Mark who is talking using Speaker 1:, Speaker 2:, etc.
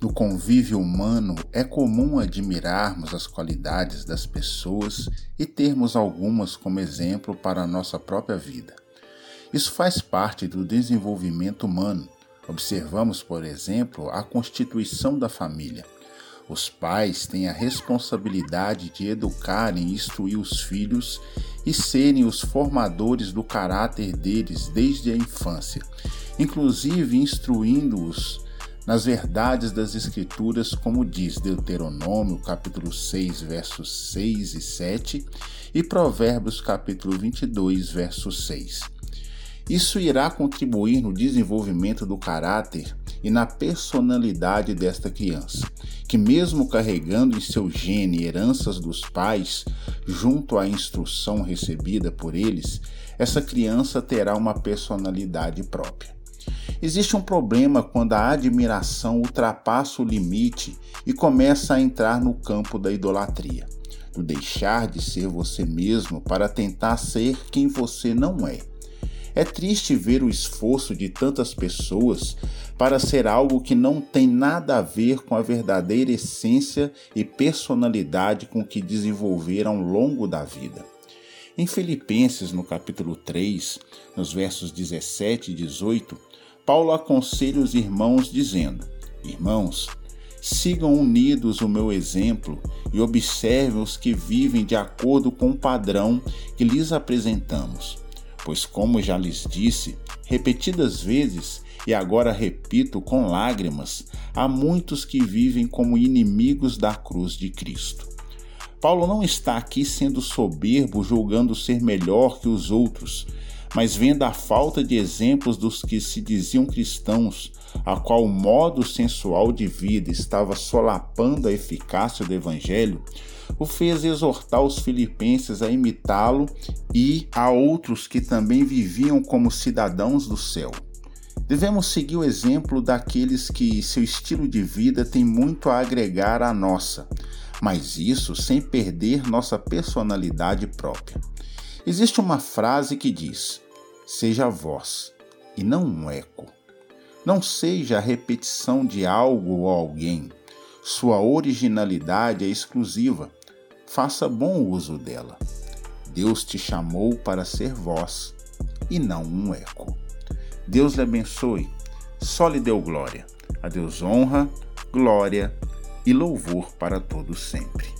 Speaker 1: No convívio humano é comum admirarmos as qualidades das pessoas e termos algumas como exemplo para a nossa própria vida. Isso faz parte do desenvolvimento humano. Observamos, por exemplo, a constituição da família. Os pais têm a responsabilidade de educar e instruir os filhos e serem os formadores do caráter deles desde a infância, inclusive instruindo-os nas verdades das Escrituras, como diz Deuteronômio, capítulo 6, versos 6 e 7, e Provérbios, capítulo 22, verso 6. Isso irá contribuir no desenvolvimento do caráter e na personalidade desta criança, que, mesmo carregando em seu gene heranças dos pais, junto à instrução recebida por eles, essa criança terá uma personalidade própria. Existe um problema quando a admiração ultrapassa o limite e começa a entrar no campo da idolatria, do deixar de ser você mesmo para tentar ser quem você não é. É triste ver o esforço de tantas pessoas para ser algo que não tem nada a ver com a verdadeira essência e personalidade com que desenvolveram ao longo da vida. Em Filipenses, no capítulo 3, nos versos 17 e 18, Paulo aconselha os irmãos dizendo: Irmãos, sigam unidos o meu exemplo e observem os que vivem de acordo com o padrão que lhes apresentamos. Pois, como já lhes disse repetidas vezes, e agora repito com lágrimas, há muitos que vivem como inimigos da cruz de Cristo. Paulo não está aqui sendo soberbo, julgando ser melhor que os outros, mas vendo a falta de exemplos dos que se diziam cristãos, a qual o modo sensual de vida estava solapando a eficácia do Evangelho, o fez exortar os filipenses a imitá-lo e a outros que também viviam como cidadãos do céu. Devemos seguir o exemplo daqueles que seu estilo de vida tem muito a agregar à nossa, mas isso sem perder nossa personalidade própria. Existe uma frase que diz: Seja voz e não um eco. Não seja a repetição de algo ou alguém. Sua originalidade é exclusiva. Faça bom uso dela. Deus te chamou para ser voz e não um eco. Deus lhe abençoe. Só lhe deu glória. A Deus honra, glória e louvor para todos sempre.